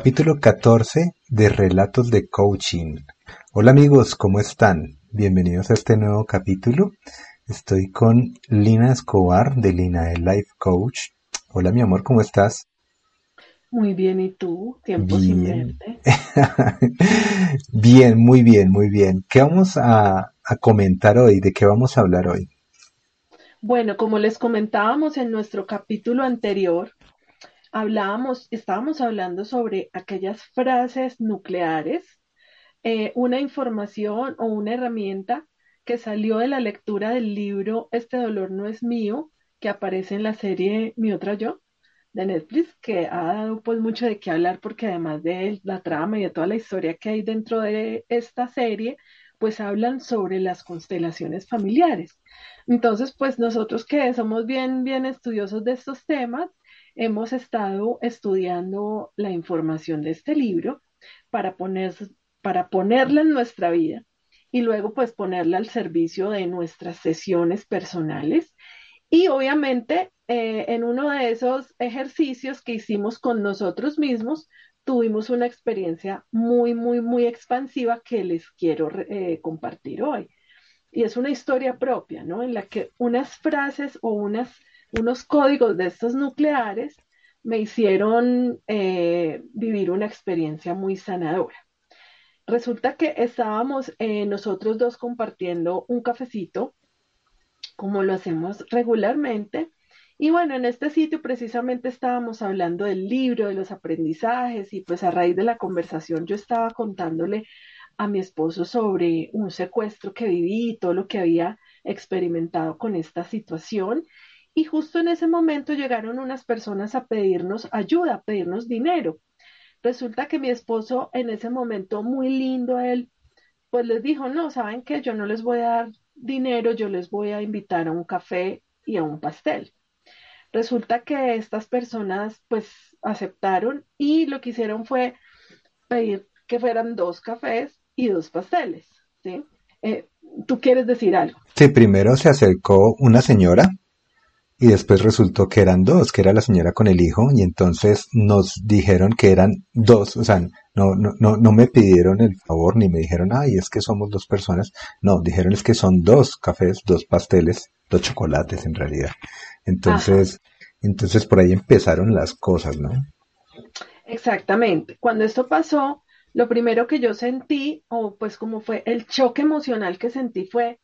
capítulo 14 de Relatos de Coaching. Hola amigos, ¿cómo están? Bienvenidos a este nuevo capítulo. Estoy con Lina Escobar de Lina el Life Coach. Hola mi amor, ¿cómo estás? Muy bien, ¿y tú? Tiempo sin verte. bien, muy bien, muy bien. ¿Qué vamos a, a comentar hoy? ¿De qué vamos a hablar hoy? Bueno, como les comentábamos en nuestro capítulo anterior, hablábamos, estábamos hablando sobre aquellas frases nucleares, eh, una información o una herramienta que salió de la lectura del libro Este dolor no es mío, que aparece en la serie Mi otra yo de Netflix, que ha dado pues mucho de qué hablar porque además de la trama y de toda la historia que hay dentro de esta serie, pues hablan sobre las constelaciones familiares. Entonces, pues nosotros que somos bien, bien estudiosos de estos temas, hemos estado estudiando la información de este libro para, poner, para ponerla en nuestra vida y luego pues ponerla al servicio de nuestras sesiones personales. Y obviamente eh, en uno de esos ejercicios que hicimos con nosotros mismos, tuvimos una experiencia muy, muy, muy expansiva que les quiero eh, compartir hoy. Y es una historia propia, ¿no? En la que unas frases o unas unos códigos de estos nucleares me hicieron eh, vivir una experiencia muy sanadora. Resulta que estábamos eh, nosotros dos compartiendo un cafecito, como lo hacemos regularmente. Y bueno, en este sitio precisamente estábamos hablando del libro, de los aprendizajes y pues a raíz de la conversación yo estaba contándole a mi esposo sobre un secuestro que viví y todo lo que había experimentado con esta situación y justo en ese momento llegaron unas personas a pedirnos ayuda, a pedirnos dinero. Resulta que mi esposo en ese momento, muy lindo él, pues les dijo, no, saben que yo no les voy a dar dinero, yo les voy a invitar a un café y a un pastel. Resulta que estas personas pues aceptaron y lo que hicieron fue pedir que fueran dos cafés y dos pasteles, ¿sí? Eh, ¿Tú quieres decir algo? Sí, primero se acercó una señora y después resultó que eran dos, que era la señora con el hijo, y entonces nos dijeron que eran dos, o sea, no, no, no, no me pidieron el favor ni me dijeron, ay, es que somos dos personas, no, dijeron es que son dos cafés, dos pasteles, dos chocolates en realidad. Entonces, entonces por ahí empezaron las cosas, ¿no? Exactamente. Cuando esto pasó, lo primero que yo sentí, o pues como fue el choque emocional que sentí fue,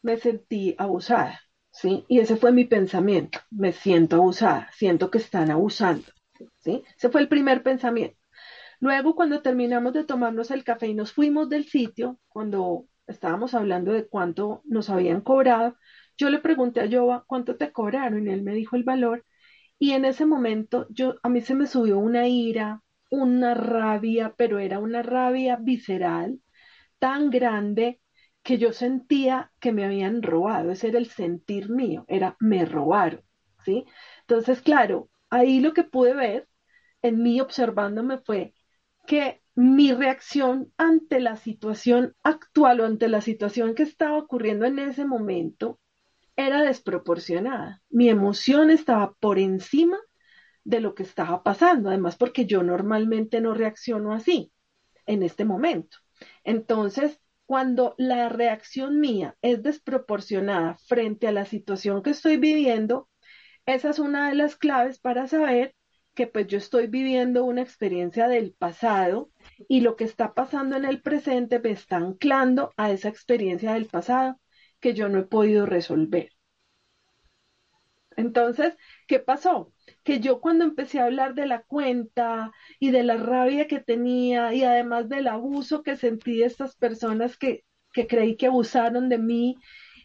me sentí abusada ¿sí? Y ese fue mi pensamiento, me siento abusada, siento que están abusando, ¿sí? Ese fue el primer pensamiento. Luego, cuando terminamos de tomarnos el café y nos fuimos del sitio, cuando estábamos hablando de cuánto nos habían cobrado, yo le pregunté a Yoba cuánto te cobraron y él me dijo el valor. Y en ese momento yo a mí se me subió una ira, una rabia, pero era una rabia visceral tan grande que yo sentía que me habían robado, ese era el sentir mío, era me robaron, ¿sí? Entonces, claro, ahí lo que pude ver en mí observándome fue que mi reacción ante la situación actual o ante la situación que estaba ocurriendo en ese momento era desproporcionada. Mi emoción estaba por encima de lo que estaba pasando, además porque yo normalmente no reacciono así en este momento. Entonces, cuando la reacción mía es desproporcionada frente a la situación que estoy viviendo, esa es una de las claves para saber que pues yo estoy viviendo una experiencia del pasado y lo que está pasando en el presente me está anclando a esa experiencia del pasado que yo no he podido resolver. Entonces, ¿qué pasó? Que yo cuando empecé a hablar de la cuenta y de la rabia que tenía y además del abuso que sentí de estas personas que, creí que abusaron de mí,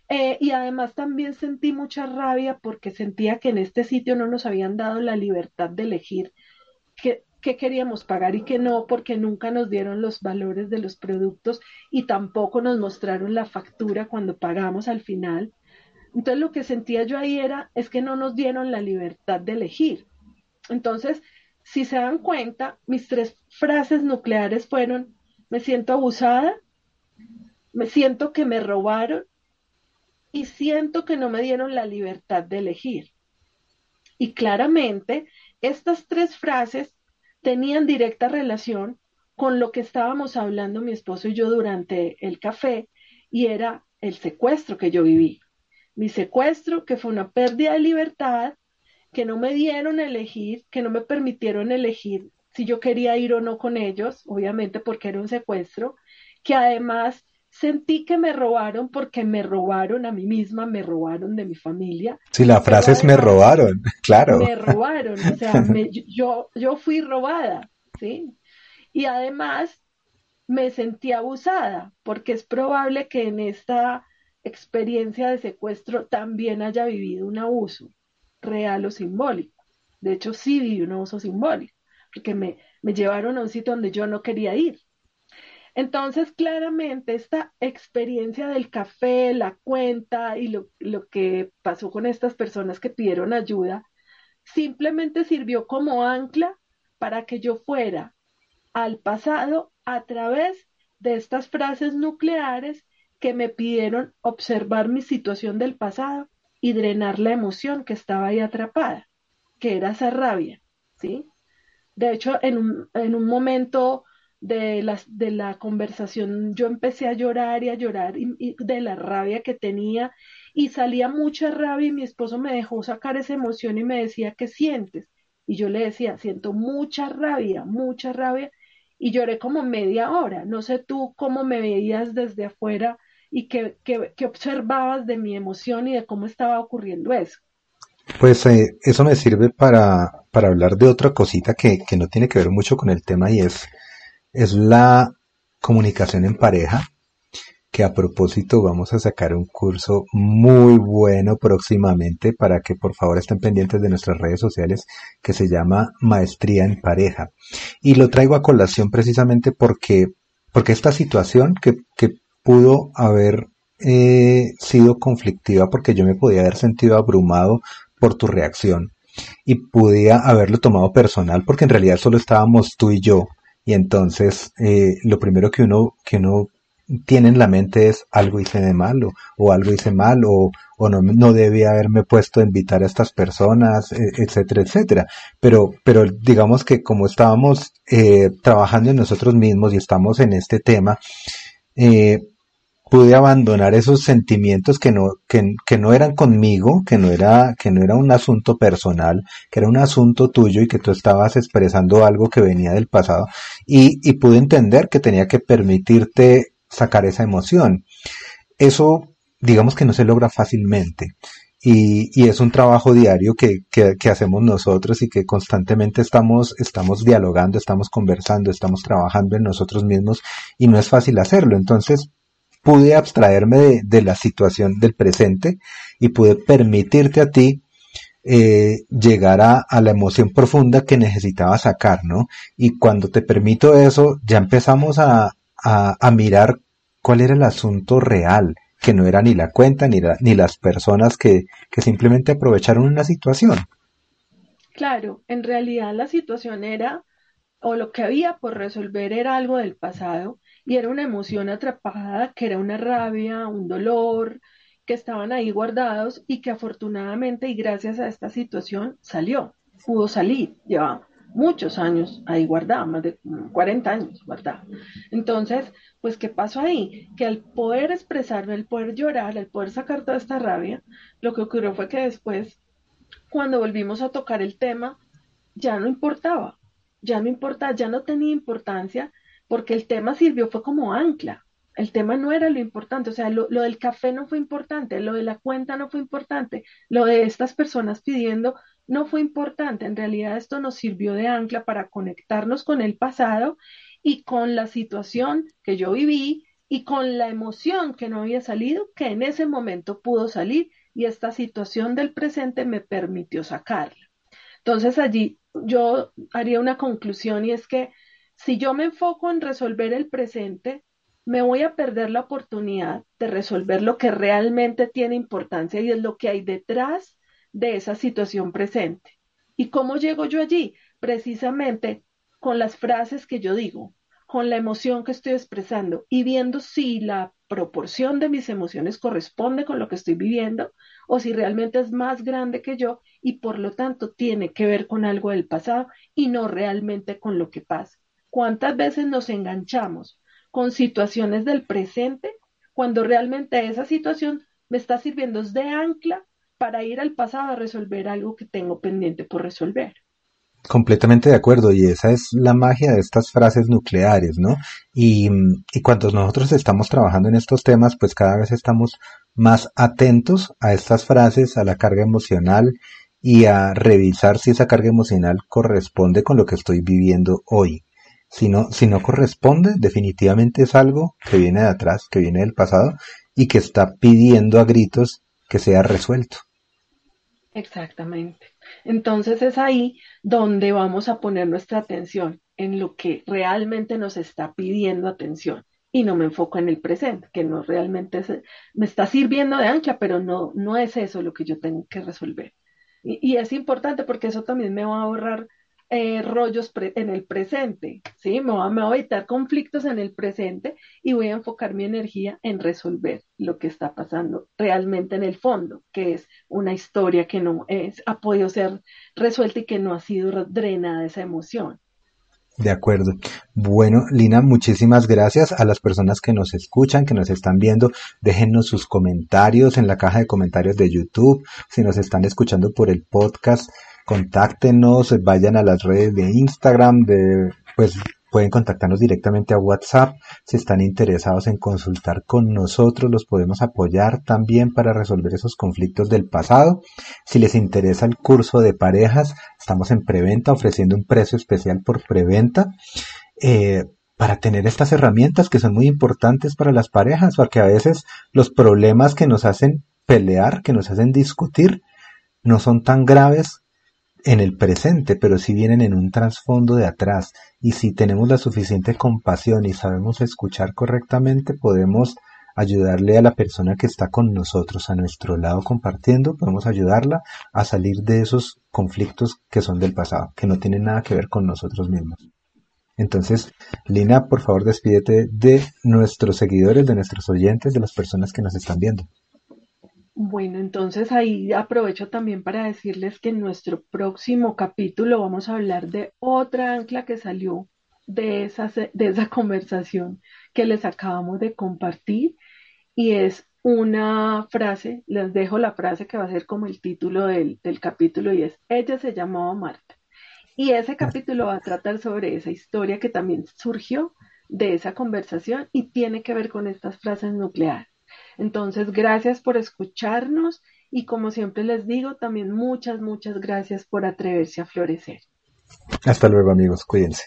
eh, y además también sentí mucha rabia porque sentía que en este sitio no nos habían dado la libertad de elegir qué, qué queríamos pagar y qué no, porque nunca nos dieron los valores de los productos y tampoco nos mostraron la factura cuando pagamos al final. Entonces lo que sentía yo ahí era, es que no nos dieron la libertad de elegir. Entonces, si se dan cuenta, mis tres frases nucleares fueron, me siento abusada, me siento que me robaron y siento que no me dieron la libertad de elegir. Y claramente, estas tres frases tenían directa relación con lo que estábamos hablando mi esposo y yo durante el café y era el secuestro que yo viví. Mi secuestro, que fue una pérdida de libertad, que no me dieron a elegir, que no me permitieron elegir si yo quería ir o no con ellos, obviamente porque era un secuestro, que además sentí que me robaron porque me robaron a mí misma, me robaron de mi familia. Sí, la frase es me robaron, claro. Me robaron, o sea, yo, yo fui robada, ¿sí? Y además me sentí abusada, porque es probable que en esta experiencia de secuestro también haya vivido un abuso real o simbólico. De hecho, sí viví un abuso simbólico, porque me, me llevaron a un sitio donde yo no quería ir. Entonces, claramente, esta experiencia del café, la cuenta y lo, lo, que pasó con estas personas que pidieron ayuda, simplemente sirvió como ancla para que yo fuera al pasado a través de estas frases nucleares que me pidieron observar mi situación del pasado y drenar la emoción que estaba ahí atrapada, que era esa rabia, ¿sí? De hecho, en un, en un momento de la, de la conversación yo empecé a llorar y a llorar de la rabia que tenía y salía mucha rabia y mi esposo me dejó sacar esa emoción y me decía, ¿qué sientes? Y yo le decía, siento mucha rabia, mucha rabia y lloré como media hora. No sé tú cómo me veías desde afuera y qué, observabas de mi emoción y de cómo estaba ocurriendo eso. Pues eh, eso me sirve para, para, hablar de otra cosita que, que, no tiene que ver mucho con el tema y es, es la comunicación en pareja que a propósito vamos a sacar un curso muy bueno próximamente para que por favor estén pendientes de nuestras redes sociales que se llama Maestría en Pareja. Y lo traigo a colación precisamente porque, porque esta situación que, que pudo haber eh, sido conflictiva porque yo me podía haber sentido abrumado por tu reacción y podía haberlo tomado personal porque en realidad solo estábamos tú y yo y entonces eh, lo primero que uno que uno tiene en la mente es algo hice de malo o algo hice mal o, o no, no debía haberme puesto a invitar a estas personas, e, etcétera, etcétera. Pero, pero digamos que como estábamos eh, trabajando en nosotros mismos y estamos en este tema, pude abandonar esos sentimientos que no, que, que, no eran conmigo, que no era, que no era un asunto personal, que era un asunto tuyo y que tú estabas expresando algo que venía del pasado y, y pude entender que tenía que permitirte sacar esa emoción. Eso, digamos que no se logra fácilmente. Y, y es un trabajo diario que, que, que, hacemos nosotros y que constantemente estamos, estamos dialogando, estamos conversando, estamos trabajando en nosotros mismos y no es fácil hacerlo. Entonces, pude abstraerme de, de la situación del presente y pude permitirte a ti eh, llegar a, a, la emoción profunda que necesitaba sacar, ¿no? Y cuando te permito eso, ya empezamos a, a, mirar cuál era el asunto real, que no era ni la cuenta ni, ni las personas que, que simplemente aprovecharon una situación. Claro, en realidad la situación era, o lo que había por resolver era algo del pasado, y era una emoción atrapada, que era una rabia, un dolor, que estaban ahí guardados y que afortunadamente y gracias a esta situación salió, pudo salir, lleva muchos años ahí guardada, más de 40 años guardada. Entonces, pues, ¿qué pasó ahí? Que al poder expresarme, al poder llorar, al poder sacar toda esta rabia, lo que ocurrió fue que después, cuando volvimos a tocar el tema, ya no importaba, ya no importaba, ya no tenía importancia, porque el tema sirvió, fue como ancla. El tema no era lo importante, o sea, lo, lo del café no fue importante, lo de la cuenta no fue importante, lo de estas personas pidiendo no fue importante. En realidad esto nos sirvió de ancla para conectarnos con el pasado y con la situación que yo viví y con la emoción que no había salido, que en ese momento pudo salir y esta situación del presente me permitió sacarla. Entonces allí yo haría una conclusión y es que si yo me enfoco en resolver el presente, me voy a perder la oportunidad de resolver lo que realmente tiene importancia y es lo que hay detrás de esa situación presente. ¿Y cómo llego yo allí? Precisamente con las frases que yo digo. con la emoción que estoy expresando y viendo si la proporción de mis emociones corresponde con lo que estoy viviendo o si realmente es más grande que yo y por lo tanto tiene que ver con algo del pasado y no realmente con lo que pasa. ¿Cuántas veces nos enganchamos con situaciones del presente cuando realmente esa situación me está sirviendo de ancla para ir al pasado a resolver algo que tengo pendiente por resolver? Completamente de acuerdo, y esa es la magia de estas frases nucleares, ¿no? Y, y, cuando nosotros estamos trabajando en estos temas, pues cada vez estamos más atentos a estas frases, a la carga emocional y a revisar si esa carga emocional corresponde con lo que estoy viviendo hoy. Si no, si no corresponde, definitivamente es algo que viene de atrás, que viene del pasado y que está pidiendo a gritos que sea resuelto. Exactamente. Entonces es ahí donde vamos a poner nuestra atención en lo que realmente nos está pidiendo atención y no me enfoco en el presente, que no realmente me está sirviendo de ancha, pero no, no es eso lo que yo tengo que resolver. Y es importante porque eso también me va a ahorrar eh, rollos en el presente, ¿sí? Me voy, me voy, a evitar conflictos en el presente y voy a enfocar mi energía en resolver lo que está pasando realmente en el fondo, que es una historia que no es, ha podido ser resuelta y que no ha sido drenada esa emoción. De acuerdo. Bueno, Lina, muchísimas gracias a las personas que nos escuchan, que nos están viendo. Déjennos sus comentarios en la caja de comentarios de YouTube. Si nos están escuchando por el podcast, contáctenos, vayan a las redes de Instagram, de, pues pueden contactarnos directamente a WhatsApp. Si están interesados en consultar con nosotros, los podemos apoyar también para resolver esos conflictos del pasado. Si les interesa el curso de parejas, estamos en preventa ofreciendo un precio especial por preventa. Eh, para tener estas herramientas que son muy importantes para las parejas, porque a veces los problemas que nos hacen pelear, que nos hacen discutir, no son tan graves en el presente, pero si vienen en un trasfondo de atrás. Y si tenemos la suficiente compasión y sabemos escuchar correctamente, podemos ayudarle a la persona que está con nosotros a nuestro lado compartiendo, podemos ayudarla a salir de esos conflictos que son del pasado, que no tienen nada que ver con nosotros mismos. Entonces, Lina, por favor, despídete de nuestros seguidores, de nuestros oyentes, de las personas que nos están viendo. Bueno, entonces ahí aprovecho también para decirles que en nuestro próximo capítulo vamos a hablar de otra ancla que salió de esa, de esa conversación que les acabamos de compartir y es una frase, les dejo la frase que va a ser como el título del, del capítulo y es, ella se llamaba Marta. Y ese capítulo va a tratar sobre esa historia que también surgió de esa conversación y tiene que ver con estas frases nucleares. Entonces, gracias por escucharnos y como siempre les digo, también muchas, muchas gracias por atreverse a florecer. Hasta luego amigos, cuídense.